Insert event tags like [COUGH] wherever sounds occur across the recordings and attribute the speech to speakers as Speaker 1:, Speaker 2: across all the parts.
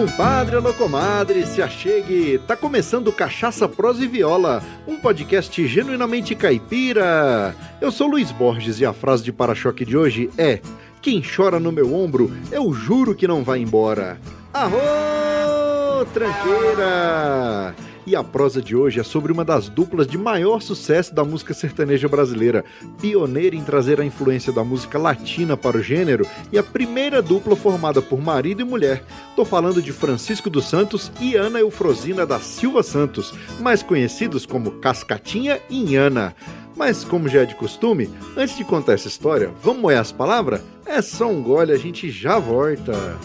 Speaker 1: compadre, alô comadre, se achegue. Tá começando Cachaça, Prosa e Viola, um podcast genuinamente caipira. Eu sou Luiz Borges e a frase de para-choque de hoje é: Quem chora no meu ombro, eu juro que não vai embora. Arro, tranqueira! E a prosa de hoje é sobre uma das duplas de maior sucesso da música sertaneja brasileira, pioneira em trazer a influência da música latina para o gênero e a primeira dupla formada por marido e mulher. Tô falando de Francisco dos Santos e Ana Eufrosina da Silva Santos, mais conhecidos como Cascatinha e Inhana. Mas, como já é de costume, antes de contar essa história, vamos moer as palavras? É só um gole, a gente já volta.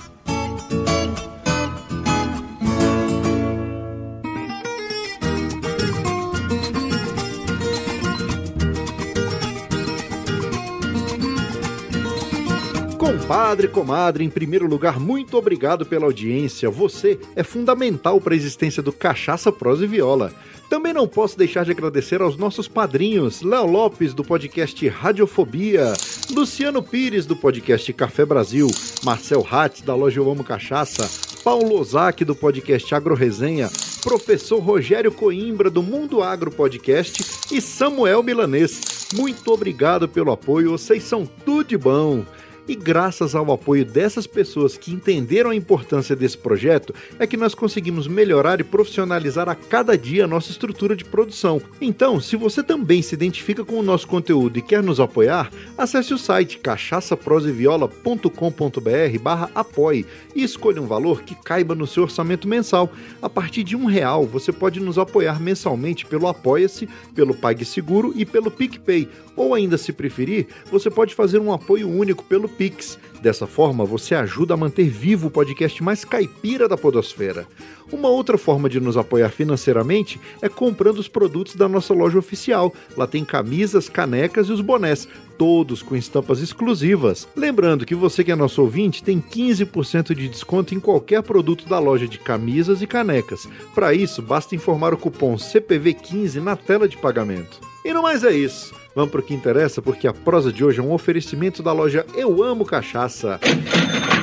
Speaker 1: Compadre, comadre, em primeiro lugar, muito obrigado pela audiência. Você é fundamental para a existência do Cachaça, Prosa e Viola. Também não posso deixar de agradecer aos nossos padrinhos: Léo Lopes, do podcast Radiofobia, Luciano Pires, do podcast Café Brasil, Marcel Hatz, da loja Eu Amo Cachaça, Paulo Ozaki, do podcast Agro Resenha, professor Rogério Coimbra, do Mundo Agro Podcast e Samuel Milanês. Muito obrigado pelo apoio, vocês são tudo de bom. E graças ao apoio dessas pessoas que entenderam a importância desse projeto, é que nós conseguimos melhorar e profissionalizar a cada dia a nossa estrutura de produção. Então, se você também se identifica com o nosso conteúdo e quer nos apoiar, acesse o site cachaçaproseviola.com.br barra apoie e escolha um valor que caiba no seu orçamento mensal. A partir de um real, você pode nos apoiar mensalmente pelo Apoia-se, pelo PagSeguro e pelo PicPay. Ou ainda, se preferir, você pode fazer um apoio único pelo Pix. Dessa forma, você ajuda a manter vivo o podcast mais caipira da Podosfera. Uma outra forma de nos apoiar financeiramente é comprando os produtos da nossa loja oficial. Lá tem camisas, canecas e os bonés, todos com estampas exclusivas. Lembrando que você que é nosso ouvinte tem 15% de desconto em qualquer produto da loja de camisas e canecas. Para isso, basta informar o cupom CPV15 na tela de pagamento. E no mais é isso. Vamos para o que interessa, porque a prosa de hoje é um oferecimento da loja Eu Amo Cachaça.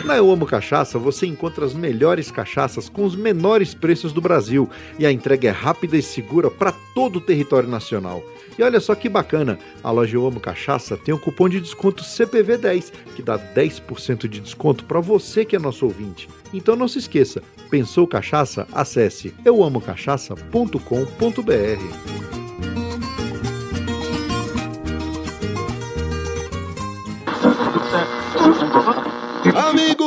Speaker 1: Na Eu Amo Cachaça você encontra as melhores cachaças com os menores preços do Brasil e a entrega é rápida e segura para todo o território nacional. E olha só que bacana, a loja Eu Amo Cachaça tem um cupom de desconto CPV10 que dá 10% de desconto para você que é nosso ouvinte. Então não se esqueça, pensou cachaça? Acesse euamocachaça.com.br.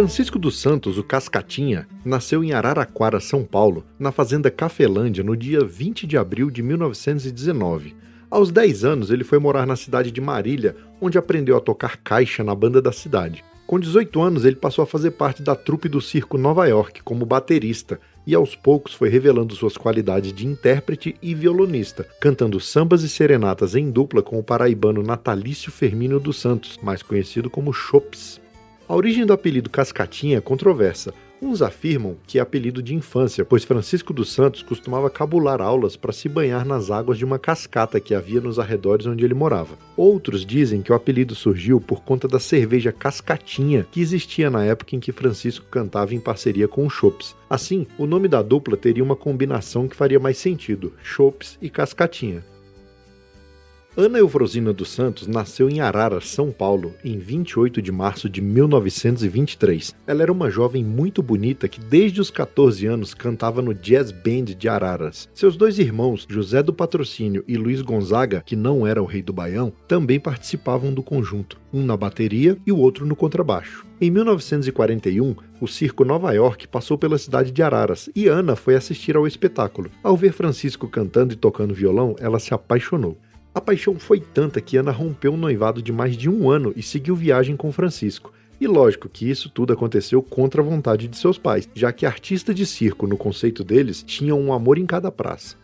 Speaker 1: Francisco dos Santos, o Cascatinha, nasceu em Araraquara, São Paulo, na fazenda Cafelândia, no dia 20 de abril de 1919. Aos 10 anos, ele foi morar na cidade de Marília, onde aprendeu a tocar caixa na banda da cidade. Com 18 anos, ele passou a fazer parte da trupe do circo Nova York como baterista e aos poucos foi revelando suas qualidades de intérprete e violonista, cantando sambas e serenatas em dupla com o paraibano Natalício Fermino dos Santos, mais conhecido como Chops. A origem do apelido Cascatinha é controversa. Uns afirmam que é apelido de infância, pois Francisco dos Santos costumava cabular aulas para se banhar nas águas de uma cascata que havia nos arredores onde ele morava. Outros dizem que o apelido surgiu por conta da cerveja Cascatinha, que existia na época em que Francisco cantava em parceria com o Chops. Assim, o nome da dupla teria uma combinação que faria mais sentido: Chops e Cascatinha. Ana Eufrosina dos Santos nasceu em Arara, São Paulo, em 28 de março de 1923. Ela era uma jovem muito bonita que desde os 14 anos cantava no Jazz Band de Araras. Seus dois irmãos, José do Patrocínio e Luiz Gonzaga, que não era o rei do Baião, também participavam do conjunto, um na bateria e o outro no contrabaixo. Em 1941, o circo Nova York passou pela cidade de Araras e Ana foi assistir ao espetáculo. Ao ver Francisco cantando e tocando violão, ela se apaixonou. A paixão foi tanta que Ana rompeu um noivado de mais de um ano e seguiu viagem com Francisco. E lógico que isso tudo aconteceu contra a vontade de seus pais, já que artista de circo, no conceito deles, tinha um amor em cada praça.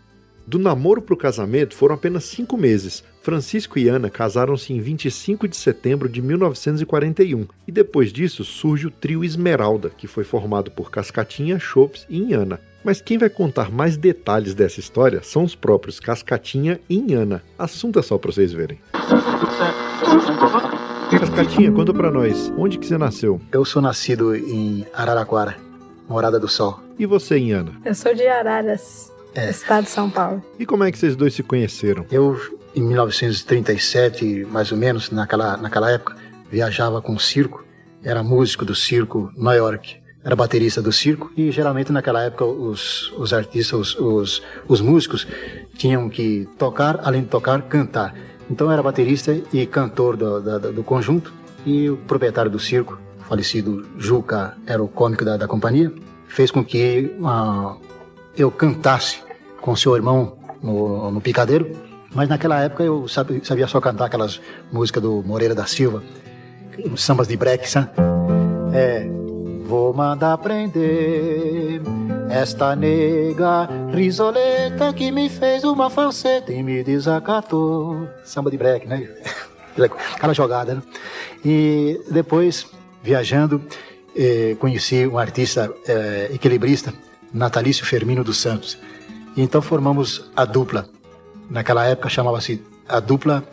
Speaker 1: Do namoro para o casamento foram apenas cinco meses. Francisco e Ana casaram-se em 25 de setembro de 1941 e depois disso surge o trio Esmeralda, que foi formado por Cascatinha, Chopes e Inhana. Mas quem vai contar mais detalhes dessa história são os próprios Cascatinha e Inhana. Assunto é só para vocês verem. Cascatinha, conta pra nós, onde que você nasceu?
Speaker 2: Eu sou nascido em Araraquara, Morada do Sol.
Speaker 1: E você, Inhana?
Speaker 3: Eu sou de Araras, é. estado de São Paulo.
Speaker 1: E como é que vocês dois se conheceram?
Speaker 2: Eu, em 1937, mais ou menos, naquela, naquela época, viajava com o circo, era músico do circo New York, era baterista do circo e geralmente naquela época os, os artistas, os, os, os músicos tinham que tocar, além de tocar, cantar. Então era baterista e cantor do, do, do conjunto e o proprietário do circo, falecido Juca, era o cômico da, da companhia, fez com que uh, eu cantasse com seu irmão no, no picadeiro, mas naquela época eu sabia, sabia só cantar aquelas músicas do Moreira da Silva, sambas de sabe? É, vou mandar prender esta nega risoleta que me fez uma falseta e me desacatou. Samba de break, né? [LAUGHS] Aquela jogada, né? E depois, viajando, eh, conheci um artista eh, equilibrista, Natalício Fermino dos Santos. E então formamos a dupla. Naquela época chamava-se a dupla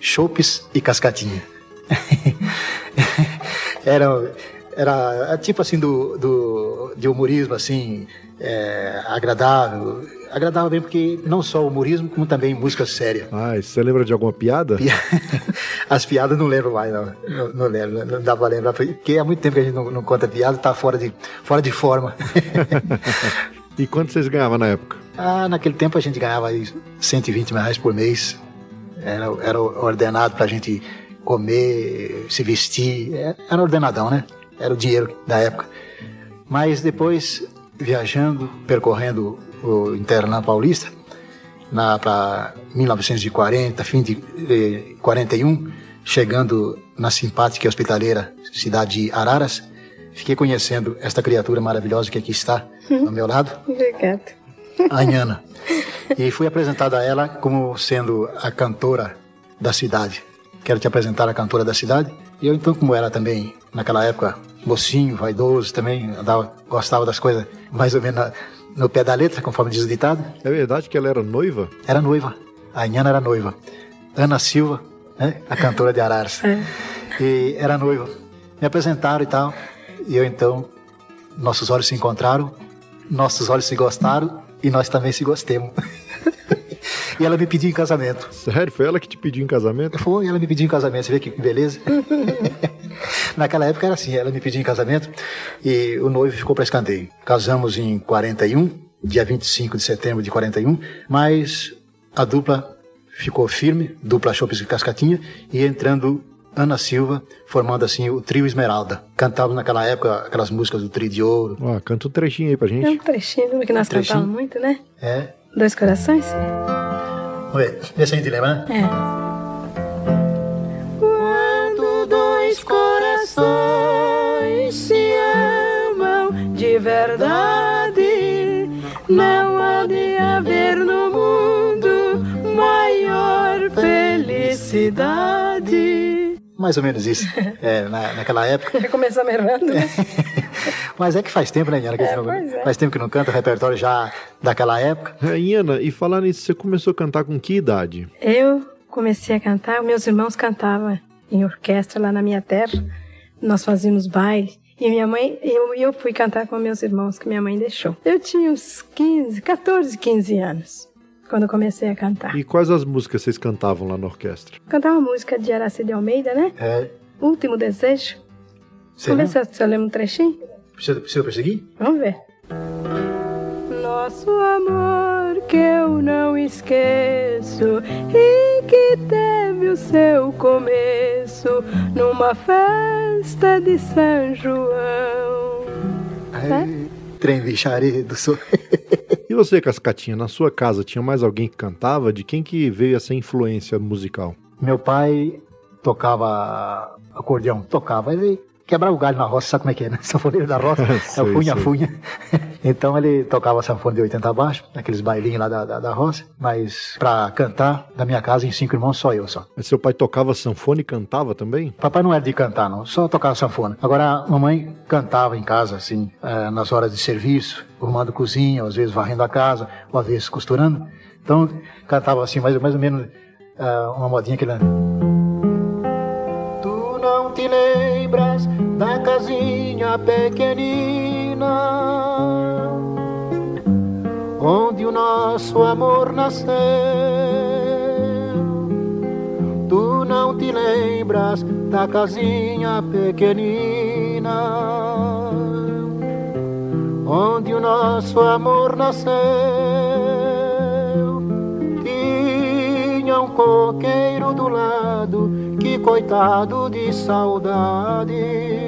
Speaker 2: Chopes e Cascatinha. [LAUGHS] era, era tipo assim do, do, de humorismo assim é, agradável. Agradável bem porque não só humorismo, como também música séria.
Speaker 1: Ah, você lembra de alguma piada? [LAUGHS]
Speaker 2: As piadas não lembro mais, não. Não, não lembro, não dá pra lembrar. Porque há muito tempo que a gente não, não conta piada, tá fora de, fora de forma. [LAUGHS]
Speaker 1: e quanto vocês ganhavam na época?
Speaker 2: Ah, naquele tempo a gente ganhava aí 120 reais por mês. Era, era ordenado para a gente comer, se vestir. É, era ordenadão, né? Era o dinheiro da época. Mas depois, viajando, percorrendo o Interlã Paulista, para 1940, fim de eh, 41, chegando na simpática e hospitaleira cidade de Araras, fiquei conhecendo esta criatura maravilhosa que aqui está ao meu lado.
Speaker 3: Obrigada
Speaker 2: a Inhana. E fui apresentado a ela como sendo a cantora da cidade. Quero te apresentar a cantora da cidade. E eu, então, como era também, naquela época, mocinho, vaidoso também, andava, gostava das coisas mais ou menos no pé da letra, conforme diz o ditado.
Speaker 1: É verdade que ela era noiva?
Speaker 2: Era noiva. A Inhana era noiva. Ana Silva, né? a cantora de Araras. É. E era noiva. Me apresentaram e tal. E eu, então, nossos olhos se encontraram, nossos olhos se gostaram e nós também se gostemos. [LAUGHS] e ela me pediu em casamento.
Speaker 1: Sério? Foi ela que te pediu em casamento?
Speaker 2: Foi, ela me pediu em casamento. Você vê que beleza? [LAUGHS] Naquela época era assim, ela me pediu em casamento e o noivo ficou para escanteio. Casamos em 41, dia 25 de setembro de 41, mas a dupla ficou firme, dupla Chopes e Cascatinha, e entrando Ana Silva, formando assim o trio Esmeralda. Cantávamos naquela época aquelas músicas do Trio de Ouro.
Speaker 1: Ó, canta um trechinho aí pra gente. É
Speaker 3: um trechinho, que nós um cantávamos muito, né?
Speaker 2: É.
Speaker 3: Dois corações?
Speaker 2: Vamos ver, vê se a gente lembra, né?
Speaker 3: É.
Speaker 4: Quando dois corações se amam de verdade, não há de haver no mundo maior felicidade
Speaker 2: mais ou menos isso. [LAUGHS] É, na, naquela época.
Speaker 3: Já começamos errando, né? [LAUGHS]
Speaker 2: Mas é que faz tempo, né, Iana?
Speaker 3: É, não, é.
Speaker 2: Faz tempo que não canta o repertório já daquela época.
Speaker 1: É, Iana, e falar nisso, você começou a cantar com que idade?
Speaker 3: Eu comecei a cantar, meus irmãos cantavam em orquestra lá na minha terra. Nós fazíamos baile. E minha mãe, eu, eu fui cantar com meus irmãos, que minha mãe deixou. Eu tinha uns 15, 14, 15 anos quando eu comecei a cantar.
Speaker 1: E quais as músicas vocês cantavam lá na orquestra?
Speaker 3: Cantava música de Araci de Almeida, né?
Speaker 2: É.
Speaker 3: Último Desejo. Sei Vamos ver se você lembra um trechinho?
Speaker 2: Precisa, precisa perseguir?
Speaker 3: Vamos ver.
Speaker 4: Nosso amor que eu não esqueço e que teve o seu começo numa festa de São João.
Speaker 2: Ai, trem do
Speaker 1: E você, Cascatinha, na sua casa tinha mais alguém que cantava? De quem que veio essa influência musical?
Speaker 2: Meu pai tocava acordeão, tocava. Ele quebrar o galho na roça, sabe como é que é, né? [LAUGHS] Sanfoneiro da roça, [LAUGHS] é o funha-funha. [LAUGHS] então ele tocava sanfone de 80 abaixo, naqueles bailinhos lá da, da, da roça, mas pra cantar, da minha casa, em cinco irmãos, só eu só.
Speaker 1: Mas seu pai tocava sanfone e cantava também?
Speaker 2: Papai não era de cantar, não, só tocava sanfone. Agora, a mamãe cantava em casa, assim, é, nas horas de serviço, arrumando cozinha, às vezes varrendo a casa, ou às vezes costurando. Então, cantava assim, mais, mais ou menos, é, uma modinha que ele não te lembras casinha pequenina onde o nosso amor nasceu. Tu não te lembras da casinha pequenina onde o nosso amor nasceu. Tinha um coqueiro do lado que coitado de saudade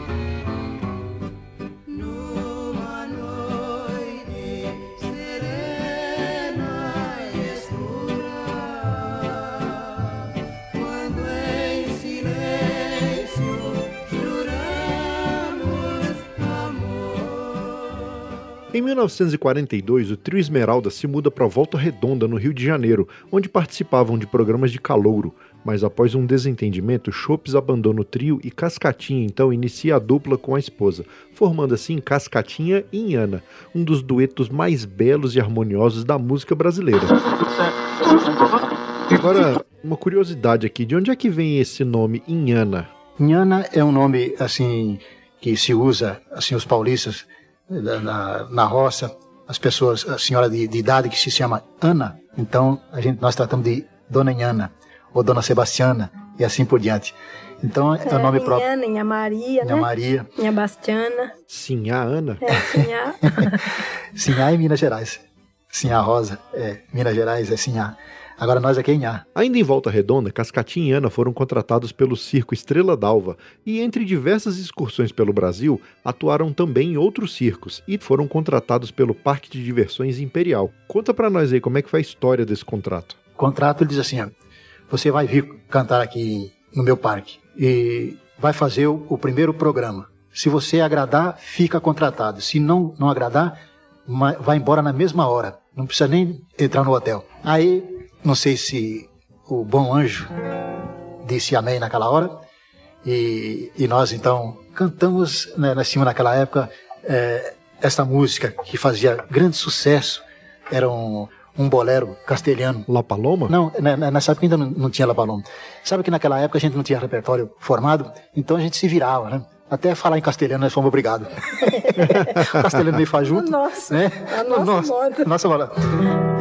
Speaker 1: Em 1942, o trio Esmeralda se muda para Volta Redonda, no Rio de Janeiro, onde participavam de programas de calouro. Mas após um desentendimento, Chopes abandona o trio e Cascatinha então inicia a dupla com a esposa, formando assim Cascatinha e Inhana, um dos duetos mais belos e harmoniosos da música brasileira. Agora, uma curiosidade aqui, de onde é que vem esse nome Inhana?
Speaker 2: Inhana é um nome assim que se usa assim os paulistas na, na roça, as pessoas, a senhora de, de, idade que se chama Ana, então a gente, nós tratamos de Dona Inhana ou Dona Sebastiana e assim por diante. Então é, é o nome Inhana, próprio.
Speaker 3: Inha Maria,
Speaker 2: Inha
Speaker 3: né?
Speaker 2: Maria.
Speaker 3: Inha Bastiana.
Speaker 1: Sinhá Ana.
Speaker 3: É, Sinhá. [LAUGHS]
Speaker 2: Sinhá é Minas Gerais. Sinhá Rosa é Minas Gerais, é Sinhá. Agora nós aqui em A.
Speaker 1: Ainda em Volta Redonda, Cascatinha e Ana foram contratados pelo Circo Estrela d'Alva e, entre diversas excursões pelo Brasil, atuaram também em outros circos e foram contratados pelo Parque de Diversões Imperial. Conta para nós aí como é que foi a história desse contrato.
Speaker 2: O contrato ele diz assim: você vai vir cantar aqui no meu parque e vai fazer o, o primeiro programa. Se você agradar, fica contratado. Se não, não agradar, vai embora na mesma hora. Não precisa nem entrar no hotel. Aí não sei se o bom anjo disse amém naquela hora. E, e nós então cantamos né, na cima naquela época é, esta música que fazia grande sucesso. Era um, um bolero castelhano.
Speaker 1: La Paloma?
Speaker 2: Não, né, né, nessa época ainda não, não, tinha La Paloma. Sabe que naquela época a gente não tinha repertório formado, então a gente se virava, né? Até falar em castelhano nós fomos obrigados. [LAUGHS] castelhano meio faz junto.
Speaker 3: Nossa,
Speaker 2: né?
Speaker 3: a nossa, nossa moda.
Speaker 2: Nossa moda.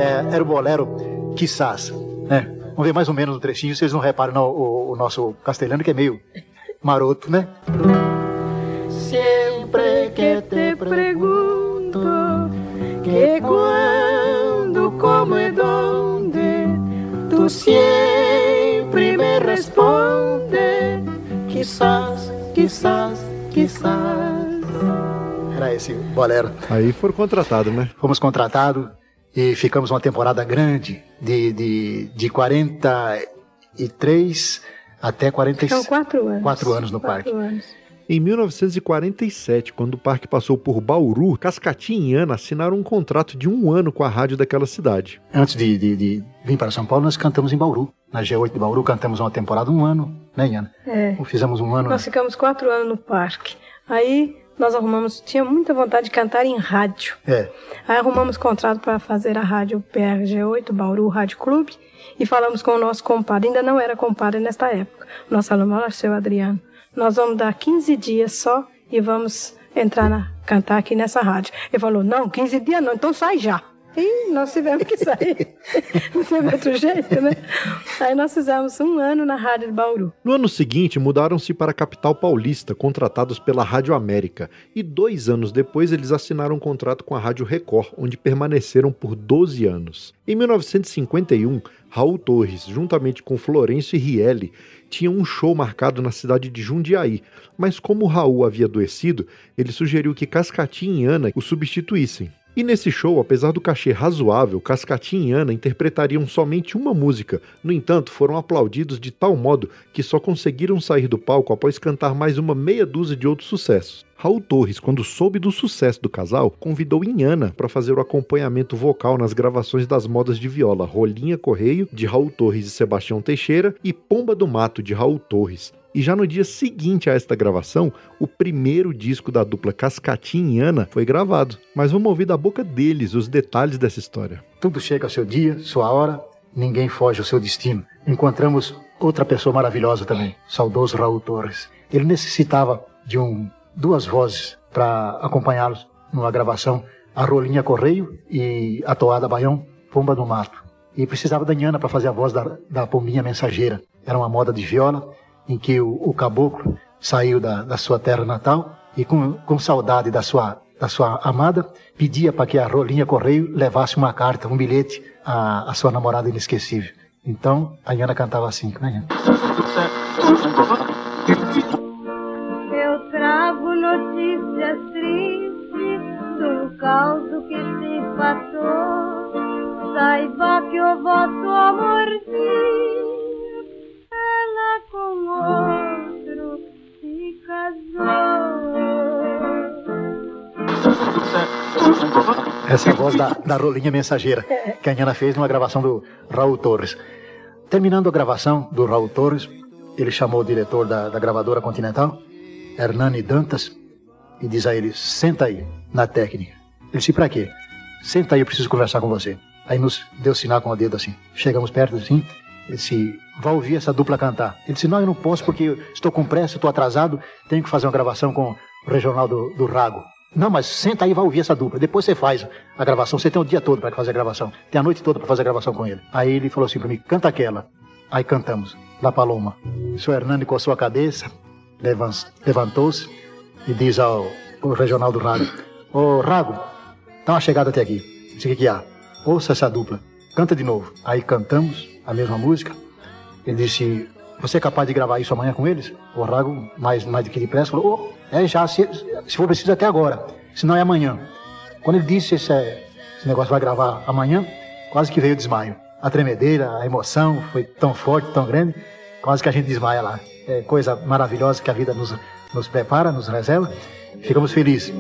Speaker 2: É, era o bolero quizás, né? Vamos ver mais ou menos o trechinho, vocês não reparam no, o, o nosso castelhano que é meio maroto, né?
Speaker 4: Sempre que te pergunto que quando, como e donde, tu sempre me responde, quizás, quizás, quizás.
Speaker 2: Era esse bolero.
Speaker 1: Aí foram contratados, né?
Speaker 2: Fomos contratados e ficamos uma temporada grande, de, de, de 43 até 46.
Speaker 3: São quatro anos.
Speaker 2: Quatro anos no
Speaker 3: quatro
Speaker 2: parque.
Speaker 3: Anos.
Speaker 1: Em 1947, quando o parque passou por Bauru, Cascatinha e Ana assinaram um contrato de um ano com a rádio daquela cidade.
Speaker 2: Antes de, de, de vir para São Paulo, nós cantamos em Bauru. Na G8 de Bauru, cantamos uma temporada, um ano, né, Ana?
Speaker 3: É.
Speaker 2: Fizemos um ano.
Speaker 3: Nós ficamos quatro anos no parque. Aí nós arrumamos, tinha muita vontade de cantar em rádio.
Speaker 2: É.
Speaker 3: Aí arrumamos contrato para fazer a rádio PRG8, Bauru Rádio Clube, e falamos com o nosso compadre, ainda não era compadre nesta época, nosso aluno seu Adriano. Nós vamos dar 15 dias só e vamos entrar na cantar aqui nessa rádio. Ele falou: "Não, 15 dias não, então sai já". E nós tivemos que sair. [LAUGHS] Não teve outro jeito, né? Aí nós fizemos um ano na Rádio de Bauru.
Speaker 1: No ano seguinte, mudaram-se para a capital paulista, contratados pela Rádio América. E dois anos depois, eles assinaram um contrato com a Rádio Record, onde permaneceram por 12 anos. Em 1951, Raul Torres, juntamente com Florencio e Rielli, tinham um show marcado na cidade de Jundiaí, mas como Raul havia adoecido, ele sugeriu que Cascatinha e Ana o substituíssem. E nesse show, apesar do cachê razoável, Cascatinha e Ana interpretariam somente uma música. No entanto, foram aplaudidos de tal modo que só conseguiram sair do palco após cantar mais uma meia dúzia de outros sucessos. Raul Torres, quando soube do sucesso do casal, convidou Inhana para fazer o acompanhamento vocal nas gravações das modas de viola Rolinha Correio, de Raul Torres e Sebastião Teixeira, e Pomba do Mato, de Raul Torres. E já no dia seguinte a esta gravação, o primeiro disco da dupla Cascatinha e Ana foi gravado. Mas vamos ouvir da boca deles os detalhes dessa história.
Speaker 2: Tudo chega ao seu dia, sua hora, ninguém foge ao seu destino. Encontramos outra pessoa maravilhosa também, saudoso Raul Torres. Ele necessitava de um, duas vozes para acompanhá-los numa gravação, a Rolinha Correio e a Toada Baião, Pomba do Mato. E precisava da Nhana para fazer a voz da, da pombinha mensageira. Era uma moda de viola em que o, o caboclo saiu da, da, sua terra natal e com, com saudade da sua, da sua amada, pedia para que a Rolinha Correio levasse uma carta, um bilhete à, à sua namorada inesquecível. Então, a Iana cantava assim, né?
Speaker 5: Eu trago notícias tristes do caos que se passou. Saiba que o vosso amorzinho ela com outro se casou.
Speaker 2: Essa é a voz da, da Rolinha Mensageira, que a Ana fez numa gravação do Raul Torres. Terminando a gravação do Raul Torres, ele chamou o diretor da, da gravadora Continental, Hernani Dantas, e diz a ele: senta aí, na técnica. Ele disse: pra quê? Senta aí, eu preciso conversar com você. Aí nos deu sinal com o dedo assim. Chegamos perto assim, ele disse: vai ouvir essa dupla cantar. Ele disse: não, eu não posso porque estou com pressa, estou atrasado, tenho que fazer uma gravação com o regional do, do Rago. Não, mas senta aí e vai ouvir essa dupla. Depois você faz a gravação. Você tem o dia todo para fazer a gravação. Tem a noite toda para fazer a gravação com ele. Aí ele falou assim para mim: canta aquela. Aí cantamos, La Paloma. O senhor Hernani coçou a cabeça, levantou-se e diz ao, ao regional do Rago: Ô oh, Rago, dá uma chegada até aqui. Disse: o que, que há? Ouça essa dupla. Canta de novo. Aí cantamos a mesma música. Ele disse: Você é capaz de gravar isso amanhã com eles? O Rago, mais, mais do que depressa, falou: oh, É já, se, se for preciso, até agora. Senão é amanhã. Quando ele disse: Esse, esse negócio vai gravar amanhã, quase que veio o desmaio. A tremedeira, a emoção foi tão forte, tão grande, quase que a gente desmaia lá. É coisa maravilhosa que a vida nos, nos prepara, nos reserva. Ficamos felizes.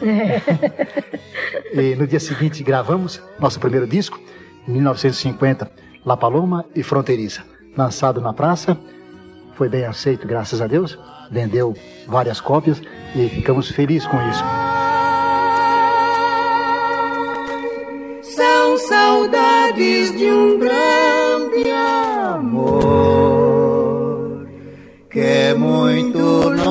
Speaker 2: [LAUGHS] e no dia seguinte gravamos nosso primeiro disco, em 1950. La Paloma e Fronteiriça. Lançado na praça, foi bem aceito, graças a Deus. Vendeu várias cópias e ficamos felizes com isso.
Speaker 4: São saudades de um grande amor que é muito longe.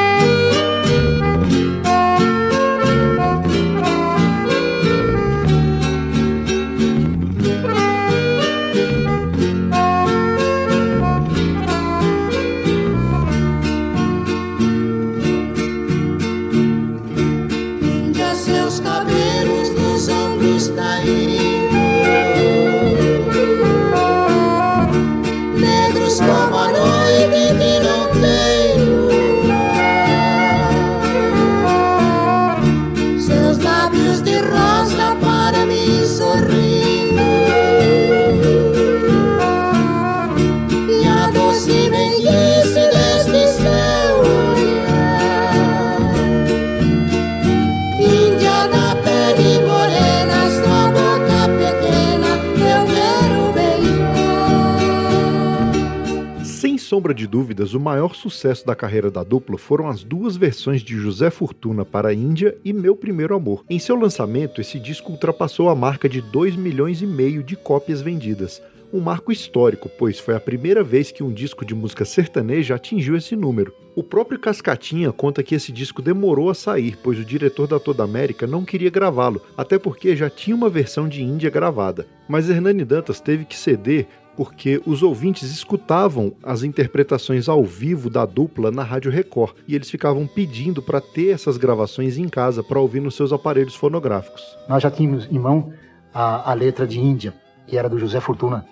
Speaker 1: O maior sucesso da carreira da dupla foram as duas versões de José Fortuna para a Índia e Meu Primeiro Amor. Em seu lançamento, esse disco ultrapassou a marca de 2 milhões e meio de cópias vendidas. Um marco histórico, pois foi a primeira vez que um disco de música sertaneja atingiu esse número. O próprio Cascatinha conta que esse disco demorou a sair, pois o diretor da Toda América não queria gravá-lo, até porque já tinha uma versão de Índia gravada. Mas Hernani Dantas teve que ceder porque os ouvintes escutavam as interpretações ao vivo da dupla na Rádio Record e eles ficavam pedindo para ter essas gravações em casa para ouvir nos seus aparelhos fonográficos.
Speaker 2: Nós já tínhamos em mão a, a letra de Índia, que era do José Fortuna,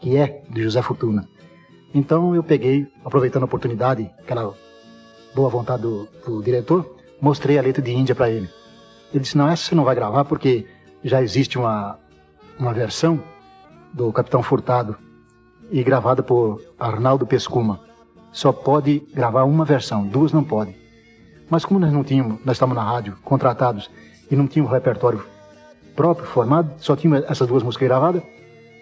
Speaker 2: que é de José Fortuna. Então eu peguei, aproveitando a oportunidade, aquela boa vontade do, do diretor, mostrei a letra de Índia para ele. Ele disse: Não, essa você não vai gravar porque já existe uma, uma versão do Capitão Furtado e gravada por Arnaldo Pescuma. Só pode gravar uma versão, duas não pode. Mas como nós não tínhamos, nós estávamos na rádio, contratados, e não tínhamos repertório próprio, formado, só tínhamos essas duas músicas gravadas,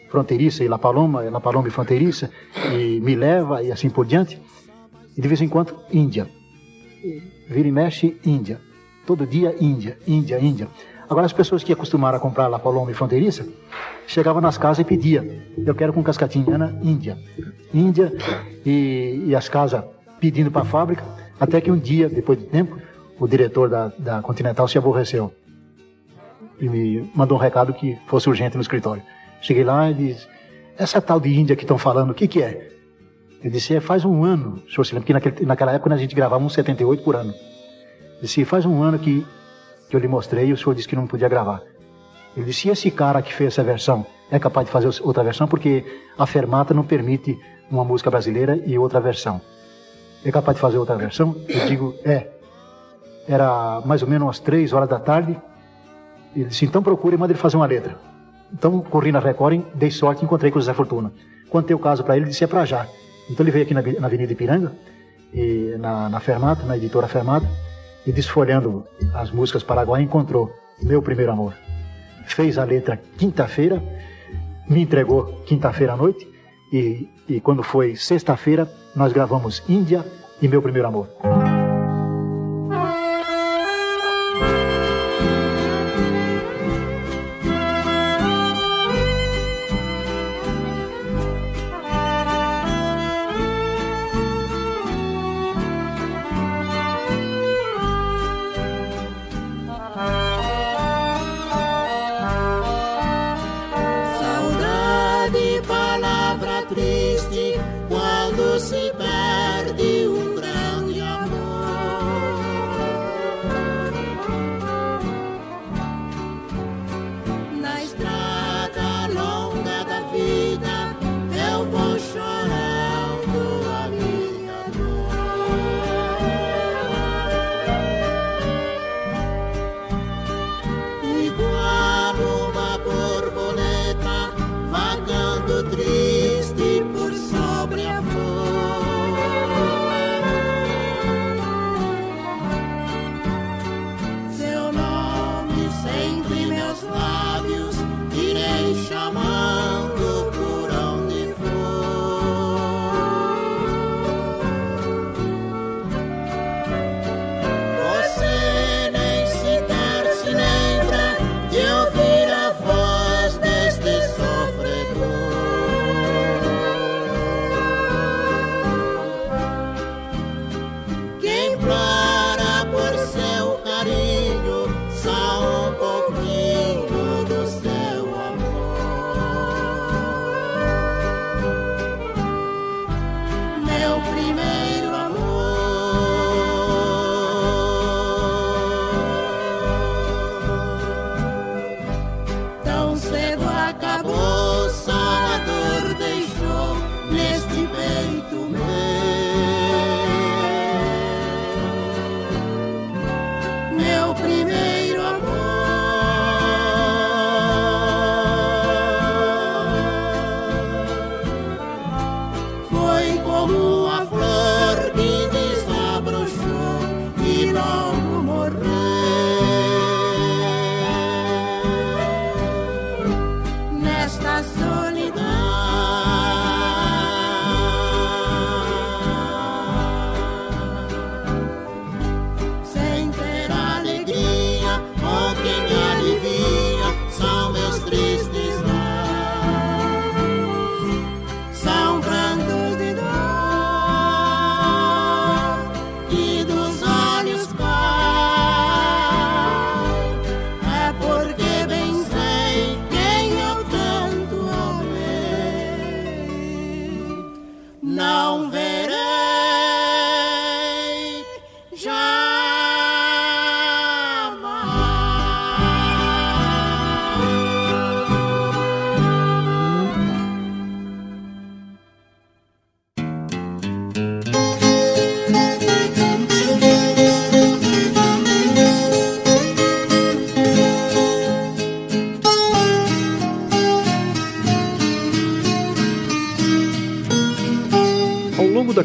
Speaker 2: Fronteiriça e La Paloma, La Paloma e Fronteiriça, e Me Leva e assim por diante. E de vez em quando, Índia. Vira e mexe, Índia. Todo dia, Índia, Índia, Índia. Agora, as pessoas que acostumaram a comprar La Paloma e Fronteiriça, chegavam nas casas e pedia, eu quero com cascatinha na Índia. Índia e, e as casas pedindo para a fábrica, até que um dia, depois de tempo, o diretor da, da Continental se aborreceu e me mandou um recado que fosse urgente no escritório. Cheguei lá e disse, essa tal de Índia que estão falando, o que que é? Eu disse, é, faz um ano, o senhor se lembra que naquele, naquela época a gente gravava uns 78 por ano. Disse, faz um ano que que eu lhe mostrei e o senhor disse que não podia gravar. Ele disse: e esse cara que fez essa versão é capaz de fazer outra versão? Porque a Fermata não permite uma música brasileira e outra versão. É capaz de fazer outra versão? Eu digo: é. Era mais ou menos umas três horas da tarde. Ele disse: então procure e manda ele fazer uma letra. Então corri na Record, dei sorte e encontrei com o José Fortuna. Contei o caso para ele, ele disse: é para já. Então ele veio aqui na, na Avenida Ipiranga, e na, na Fermata, na editora Fermata e desfolhando as músicas paraguaias encontrou Meu Primeiro Amor. Fez a letra quinta-feira, me entregou quinta-feira à noite e, e quando foi sexta-feira nós gravamos Índia e Meu Primeiro Amor.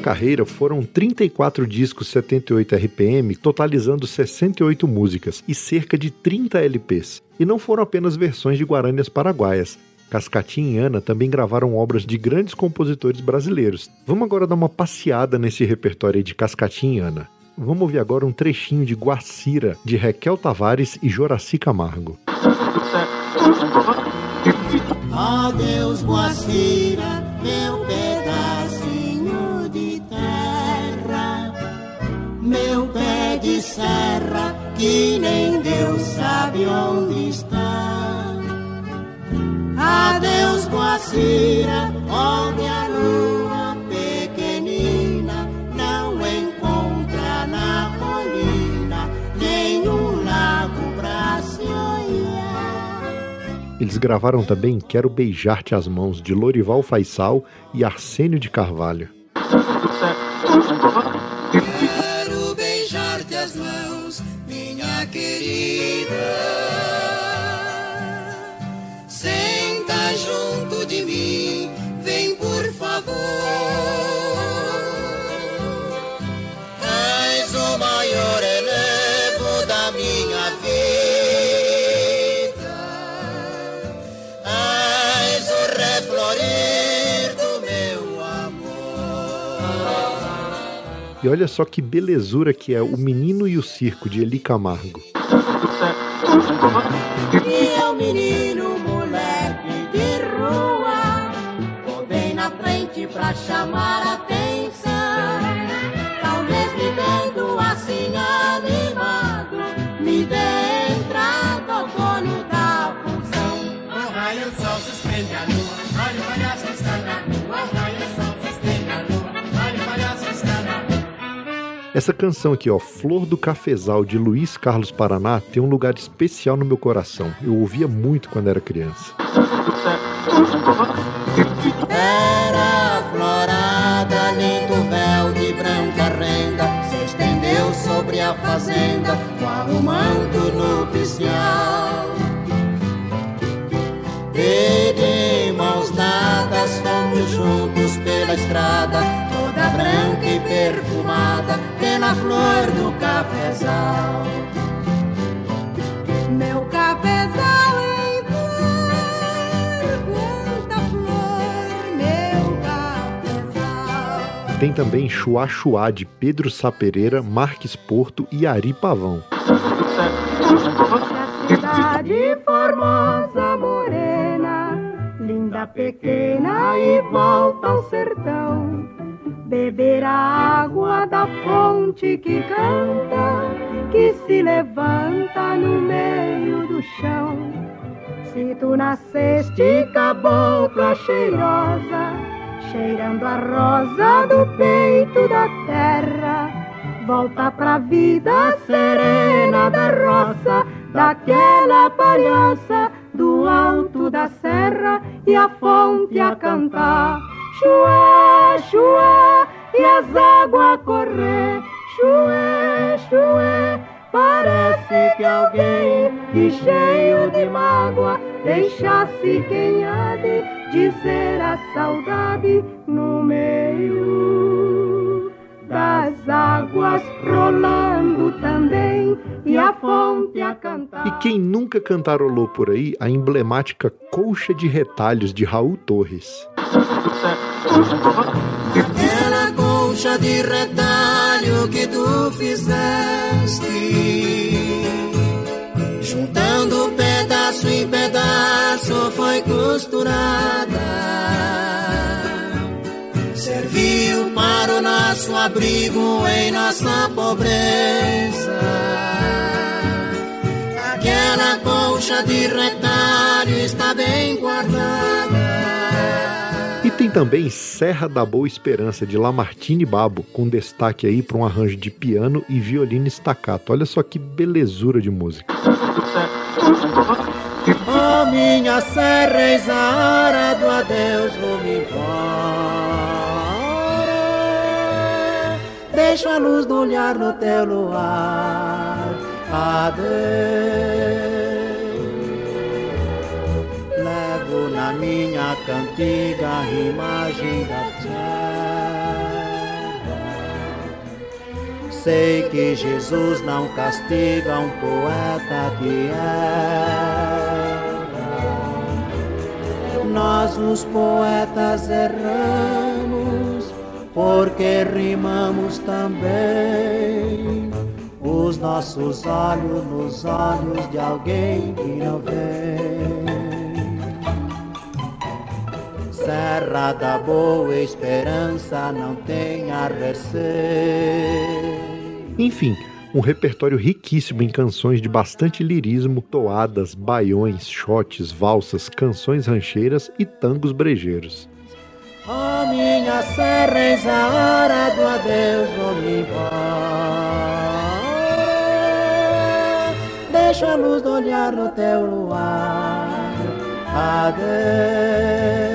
Speaker 1: Carreira foram 34 discos 78 RPM, totalizando 68 músicas e cerca de 30 LPs. E não foram apenas versões de Guaranias paraguaias. Cascatinha e Ana também gravaram obras de grandes compositores brasileiros. Vamos agora dar uma passeada nesse repertório de Cascatinha e Ana. Vamos ouvir agora um trechinho de Guacira, de Raquel Tavares e Joraci Camargo.
Speaker 6: Adeus, Guacira, meu pedacinho serra, que nem Deus sabe onde está. Adeus, Guacira, onde a lua pequenina não encontra na colina nenhum lago pra se olhar.
Speaker 1: Eles gravaram também Quero Beijar-te as Mãos, de Lorival Faisal e Arsênio de Carvalho. E olha só que belezura que é O Menino e o Circo, de Eli Camargo.
Speaker 6: Um menino, moleque de rua, tô bem na frente pra chamar a atenção. Talvez me vendo assim animado, me dê entrada ao dono da função.
Speaker 4: O raio sol suspende a lua, olha o palhaço está na rua. O raio sol
Speaker 1: Essa canção aqui, ó, Flor do Cafezal, de Luiz Carlos Paraná, tem um lugar especial no meu coração. Eu ouvia muito quando era criança.
Speaker 6: Era florada, lindo véu de branca renda, se estendeu sobre a fazenda, qual o manto nupcial. E de mãos dadas fomos juntos pela estrada, toda branca e perfumada, pela flor do cafezal.
Speaker 5: Meu cafezal em flor, quanta flor, meu cafezal.
Speaker 1: Tem também Chuá Chuá, de Pedro Sá Pereira, Marques Porto e Ari Pavão.
Speaker 5: Cidade formosa, morena, linda pequena e volta ao sertão. Beber a água da fonte que canta, que se levanta no meio do chão. Se tu nasceste cabocla cheirosa, cheirando a rosa do peito da terra, volta pra vida serena da roça, daquela palhoça do alto da serra e a fonte a cantar. Chué, chué, e as águas correr. Chué, chué, parece que alguém de cheio de mágoa deixasse quem há de dizer a saudade no meio das águas rolando também e a fonte a cantar.
Speaker 1: E quem nunca cantarolou por aí a emblemática Colcha de Retalhos de Raul Torres.
Speaker 6: Aquela colcha de retalho que tu fizeste, juntando pedaço em pedaço, foi costurada. Serviu para o nosso abrigo em nossa pobreza. Aquela colcha de retalho está bem guardada.
Speaker 1: Também Serra da Boa Esperança, de Lamartine Babo, com destaque aí para um arranjo de piano e violino staccato. Olha só que belezura de música.
Speaker 6: Oh, minha serra exara do adeus, vou-me embora. Deixo a luz do olhar no teu luar. Adeus. Cantiga a imagem da terra. Sei que Jesus não castiga um poeta que erra. Nós, os poetas, erramos porque rimamos também os nossos olhos nos olhos de alguém que não vem. Serra da Boa Esperança não tem a receio.
Speaker 1: Enfim, um repertório riquíssimo em canções de bastante lirismo, toadas, baiões, shotes, valsas, canções rancheiras e tangos brejeiros.
Speaker 6: A minha serra eis a hora do adeus, vou me embora. Deixa a luz do olhar no teu luar. Adeus.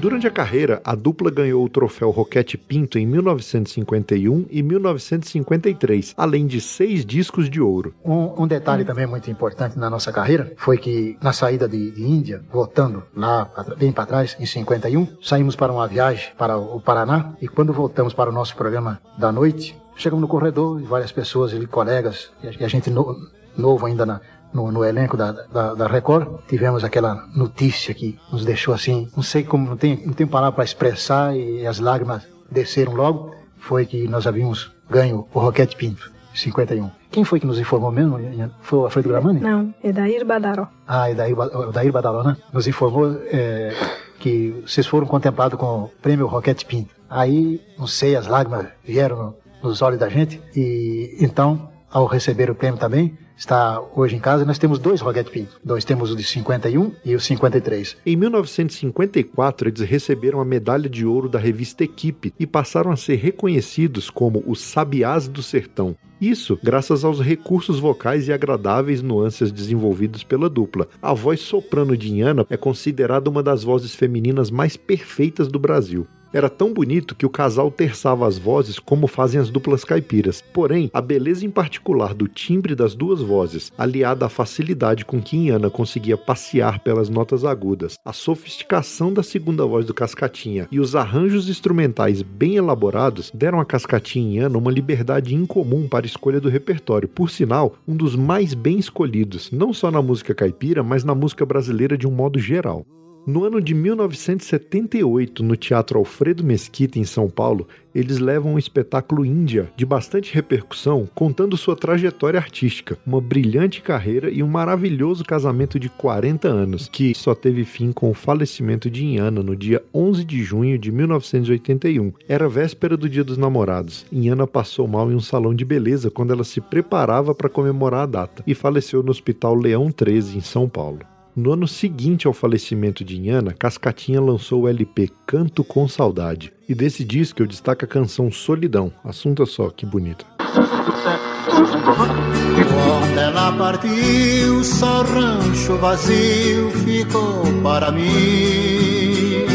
Speaker 1: Durante a carreira, a dupla ganhou o troféu Roquete Pinto em 1951 e 1953, além de seis discos de ouro.
Speaker 2: Um, um detalhe também muito importante na nossa carreira foi que na saída de, de Índia, voltando lá bem para trás, em 51, saímos para uma viagem para o Paraná e quando voltamos para o nosso programa da noite, chegamos no corredor e várias pessoas colegas, e a gente no- novo ainda na- no, no elenco da, da, da Record, tivemos aquela notícia que nos deixou assim, não sei como, não tem, não tem palavra para expressar e as lágrimas desceram logo, foi que nós havíamos ganho o Roquete Pinto, 51. Quem foi que nos informou mesmo? Foi o Alfredo Gramani?
Speaker 3: Não, Edair Badaró.
Speaker 2: Ah, e daí o Dair Badaló, né? Nos informou é, que vocês foram contemplados com o prêmio Roquete Pinto. Aí, não sei, as lágrimas vieram no- nos olhos da gente e então, ao receber o prêmio também, está hoje em casa, nós temos dois Roquete Pinto. Dois, temos o de 51 e o 53.
Speaker 1: Em 1954, eles receberam a medalha de ouro da revista Equipe e passaram a ser reconhecidos como os Sabiás do Sertão. Isso graças aos recursos vocais e agradáveis nuances desenvolvidos pela dupla. A voz soprano de Inhana é considerada uma das vozes femininas mais perfeitas do Brasil. Era tão bonito que o casal terçava as vozes como fazem as duplas caipiras. Porém, a beleza em particular do timbre das duas vozes, aliada à facilidade com que Inhana conseguia passear pelas notas agudas, a sofisticação da segunda voz do Cascatinha e os arranjos instrumentais bem elaborados deram a Cascatinha Inhana uma liberdade incomum para escolha do repertório. Por sinal, um dos mais bem escolhidos, não só na música caipira, mas na música brasileira de um modo geral. No ano de 1978, no Teatro Alfredo Mesquita, em São Paulo, eles levam um espetáculo Índia de bastante repercussão, contando sua trajetória artística, uma brilhante carreira e um maravilhoso casamento de 40 anos, que só teve fim com o falecimento de Inhana no dia 11 de junho de 1981. Era véspera do Dia dos Namorados. Inhana passou mal em um salão de beleza quando ela se preparava para comemorar a data e faleceu no Hospital Leão 13, em São Paulo. No ano seguinte ao falecimento de Inhana, Cascatinha lançou o LP Canto com Saudade. E desse disco eu destaco a canção Solidão. Assunto só, que bonita.
Speaker 6: Quando ela partiu, só rancho vazio ficou para mim.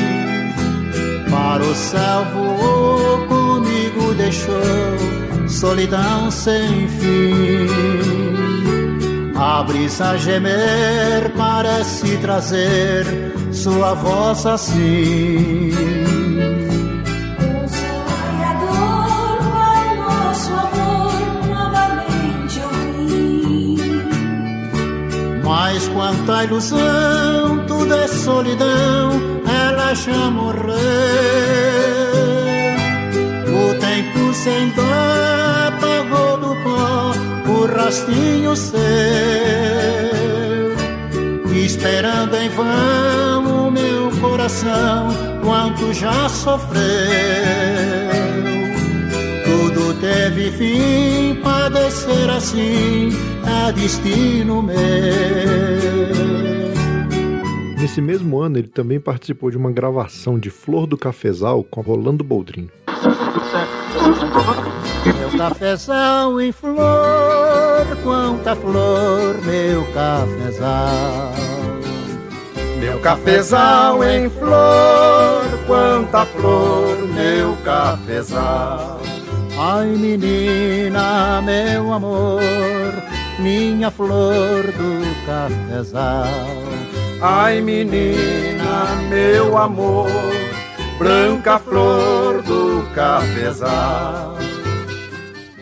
Speaker 6: Para o céu voou, comigo deixou solidão sem fim. A brisa gemer parece trazer sua voz assim.
Speaker 7: Um sonhador ao nosso amor novamente ouvir.
Speaker 6: Mas quanta ilusão, tudo é solidão, ela já morreu. O tempo sem dó rastinho seu, esperando em vão o meu coração, quanto já sofreu. Tudo teve fim, padecer assim é destino meu.
Speaker 1: Nesse mesmo ano, ele também participou de uma gravação de Flor do Cafezal com Rolando Boldrin.
Speaker 6: Meu cafezal em flor, quanta flor, meu cafezal. Meu cafezal em flor, quanta flor, meu cafezal. Ai menina, meu amor, minha flor do cafezal. Ai menina, meu amor, branca flor do cafezal.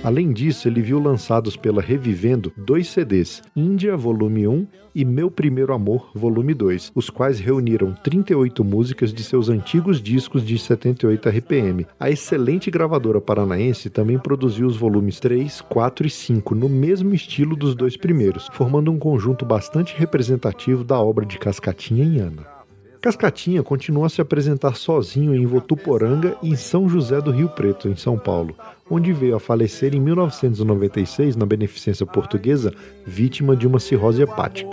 Speaker 1: Além disso, ele viu lançados pela Revivendo dois CDs, Índia Volume 1 e Meu Primeiro Amor Volume 2, os quais reuniram 38 músicas de seus antigos discos de 78 RPM. A excelente gravadora paranaense também produziu os volumes 3, 4 e 5 no mesmo estilo dos dois primeiros, formando um conjunto bastante representativo da obra de Cascatinha em Ana. Cascatinha continua a se apresentar sozinho em Votuporanga e em São José do Rio Preto, em São Paulo, onde veio a falecer em 1996 na Beneficência Portuguesa, vítima de uma cirrose hepática.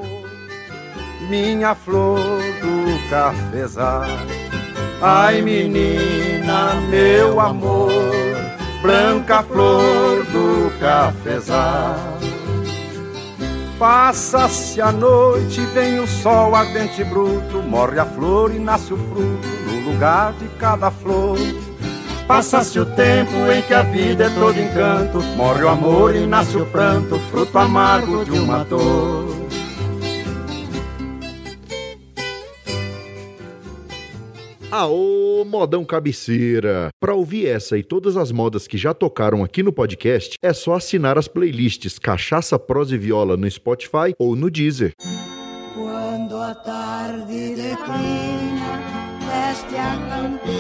Speaker 6: minha flor do cafezal. Ai, menina, meu amor, branca flor do cafezal. Passa-se a noite, vem o sol ardente e bruto, morre a flor e nasce o fruto no lugar de cada flor. Passa-se o tempo em que a vida é todo encanto, morre o amor e nasce o pranto, fruto amargo de uma dor.
Speaker 1: Aô, modão cabeceira! Para ouvir essa e todas as modas que já tocaram aqui no podcast, é só assinar as playlists Cachaça, Prosa e Viola no Spotify ou no Deezer.
Speaker 7: Quando a tarde declina, veste a campina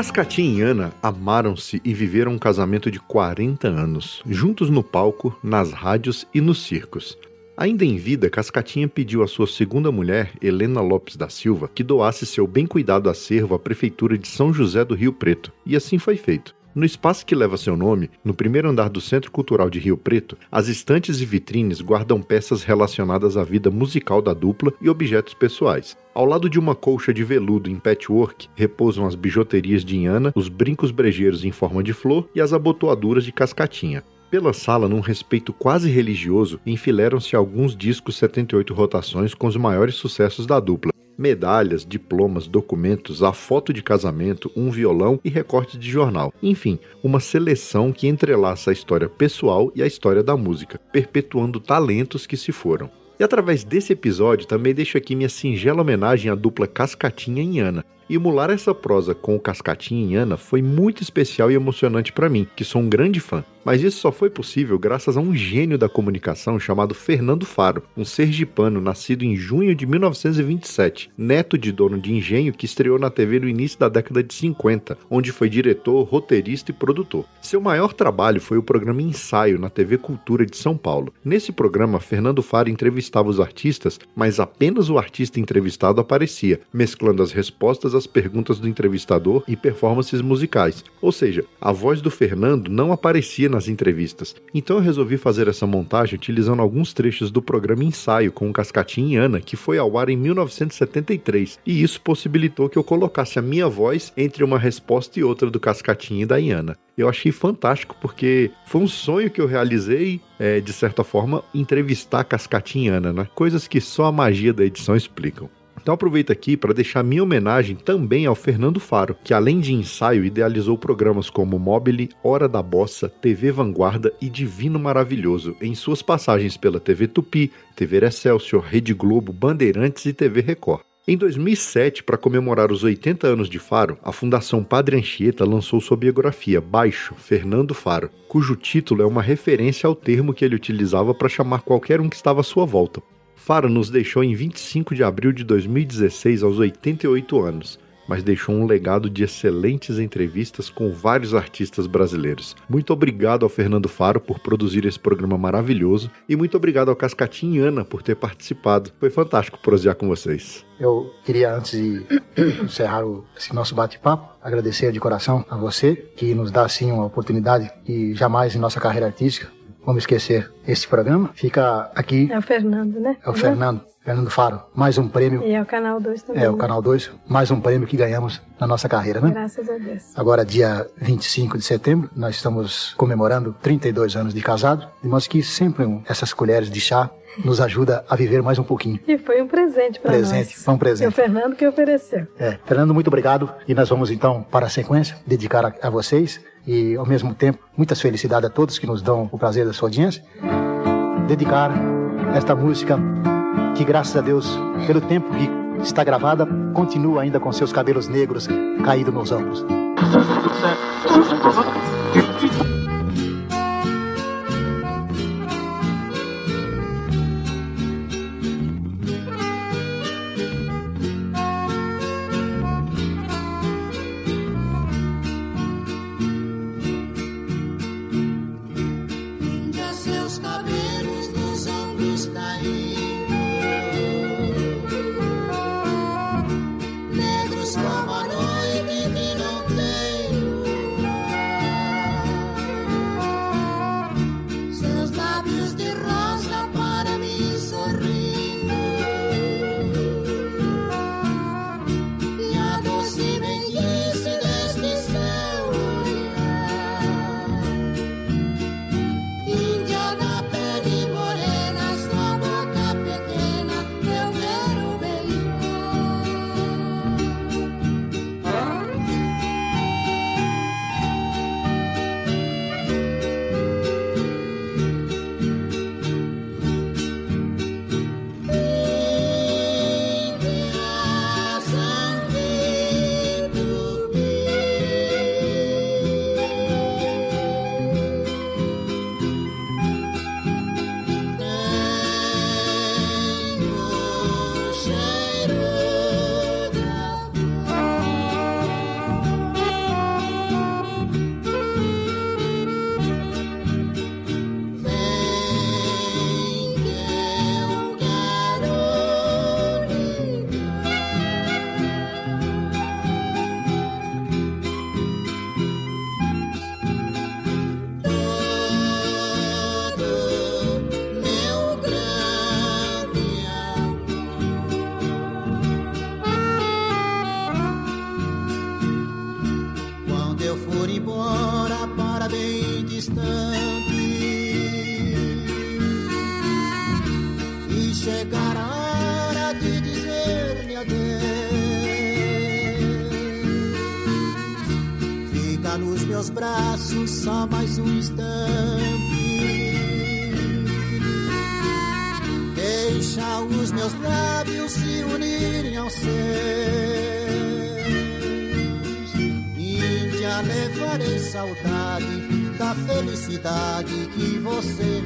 Speaker 1: Cascatinha e Ana amaram-se e viveram um casamento de 40 anos, juntos no palco, nas rádios e nos circos. Ainda em vida, Cascatinha pediu à sua segunda mulher, Helena Lopes da Silva, que doasse seu bem cuidado acervo à Prefeitura de São José do Rio Preto, e assim foi feito. No espaço que leva seu nome, no primeiro andar do Centro Cultural de Rio Preto, as estantes e vitrines guardam peças relacionadas à vida musical da dupla e objetos pessoais. Ao lado de uma colcha de veludo em patchwork, repousam as bijuterias de Inhana, os brincos brejeiros em forma de flor e as abotoaduras de cascatinha. Pela sala, num respeito quase religioso, enfileiram-se alguns discos 78 rotações com os maiores sucessos da dupla. Medalhas, diplomas, documentos, a foto de casamento, um violão e recortes de jornal. Enfim, uma seleção que entrelaça a história pessoal e a história da música, perpetuando talentos que se foram. E através desse episódio também deixo aqui minha singela homenagem à dupla Cascatinha e Ana. Emular essa prosa com o Cascatinha e Ana foi muito especial e emocionante para mim, que sou um grande fã. Mas isso só foi possível graças a um gênio da comunicação chamado Fernando Faro, um sergipano nascido em junho de 1927, neto de dono de engenho que estreou na TV no início da década de 50, onde foi diretor, roteirista e produtor. Seu maior trabalho foi o programa Ensaio na TV Cultura de São Paulo. Nesse programa, Fernando Faro entrevistava os artistas, mas apenas o artista entrevistado aparecia, mesclando as respostas às perguntas do entrevistador e performances musicais. Ou seja, a voz do Fernando não aparecia nas entrevistas. Então eu resolvi fazer essa montagem utilizando alguns trechos do programa Ensaio com o Cascatinha e Ana, que foi ao ar em 1973, e isso possibilitou que eu colocasse a minha voz entre uma resposta e outra do Cascatinha e da Iana. Eu achei fantástico porque foi um sonho que eu realizei, é, de certa forma, entrevistar Cascatinha e Ana, né? Coisas que só a magia da edição explicam. Então aproveito aqui para deixar minha homenagem também ao Fernando Faro, que além de ensaio idealizou programas como Mobile, Hora da Bossa, TV Vanguarda e Divino Maravilhoso em suas passagens pela TV Tupi, TV Excelsior, Rede Globo, Bandeirantes e TV Record. Em 2007, para comemorar os 80 anos de Faro, a Fundação Padre Anchieta lançou sua biografia Baixo, Fernando Faro, cujo título é uma referência ao termo que ele utilizava para chamar qualquer um que estava à sua volta. Faro nos deixou em 25 de abril de 2016 aos 88 anos mas deixou um legado de excelentes entrevistas com vários artistas brasileiros. Muito obrigado ao Fernando Faro por produzir esse programa maravilhoso e muito obrigado ao Cascatinho e Ana por ter participado. Foi fantástico prosear com vocês.
Speaker 2: Eu queria, antes de [COUGHS] encerrar o, esse nosso bate-papo, agradecer de coração a você, que nos dá, assim, uma oportunidade que jamais em nossa carreira artística vamos esquecer esse programa. Fica aqui.
Speaker 3: É o Fernando, né?
Speaker 2: É o Fernando. Fernando Faro, mais um prêmio.
Speaker 3: E é o Canal 2 também.
Speaker 2: É, o
Speaker 3: né?
Speaker 2: Canal 2, mais um prêmio que ganhamos na nossa carreira, né?
Speaker 3: Graças a Deus.
Speaker 2: Agora, dia 25 de setembro, nós estamos comemorando 32 anos de casado, modo que sempre essas colheres de chá nos ajuda a viver mais um pouquinho.
Speaker 3: E foi um presente para nós.
Speaker 2: Presente, foi um presente.
Speaker 3: E o Fernando que ofereceu.
Speaker 2: É, Fernando, muito obrigado. E nós vamos então para a sequência dedicar a, a vocês e ao mesmo tempo muitas felicidades a todos que nos dão o prazer da sua audiência. Dedicar esta música que graças a Deus pelo tempo que está gravada continua ainda com seus cabelos negros caídos nos ombros.
Speaker 6: Felicidade que você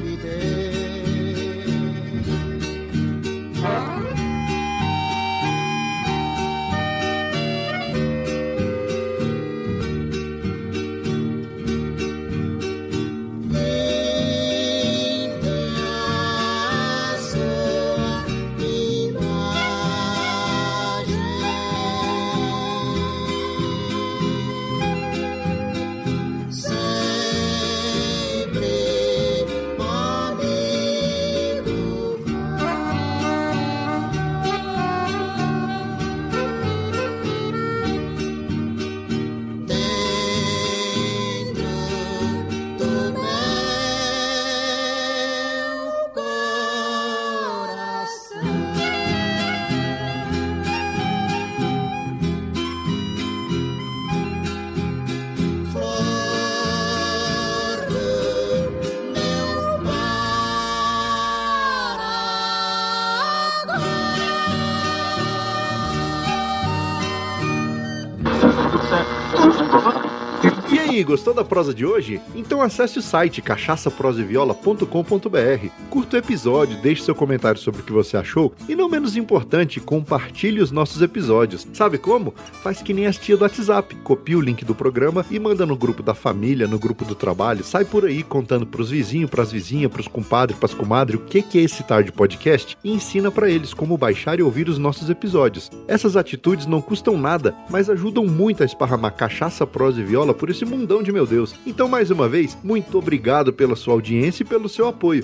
Speaker 1: gostou da prosa de hoje? Então acesse o site cachaçaproseviola.com.br, curta o episódio, deixe seu comentário sobre o que você achou e, não menos importante, compartilhe os nossos episódios. Sabe como? Faz que nem as tia do WhatsApp, copia o link do programa e manda no grupo da família, no grupo do trabalho, sai por aí contando pros vizinhos, pras vizinhas, pros compadres, pras comadres o que que é esse tarde podcast e ensina para eles como baixar e ouvir os nossos episódios. Essas atitudes não custam nada, mas ajudam muito a esparramar cachaça, prosa e viola por esse mundão de meu Deus. Então, mais uma vez, muito obrigado pela sua audiência e pelo seu apoio.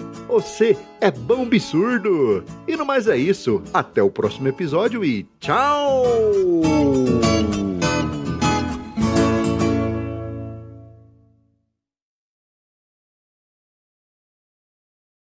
Speaker 1: Você é bom absurdo! E no mais é isso. Até o próximo episódio e tchau!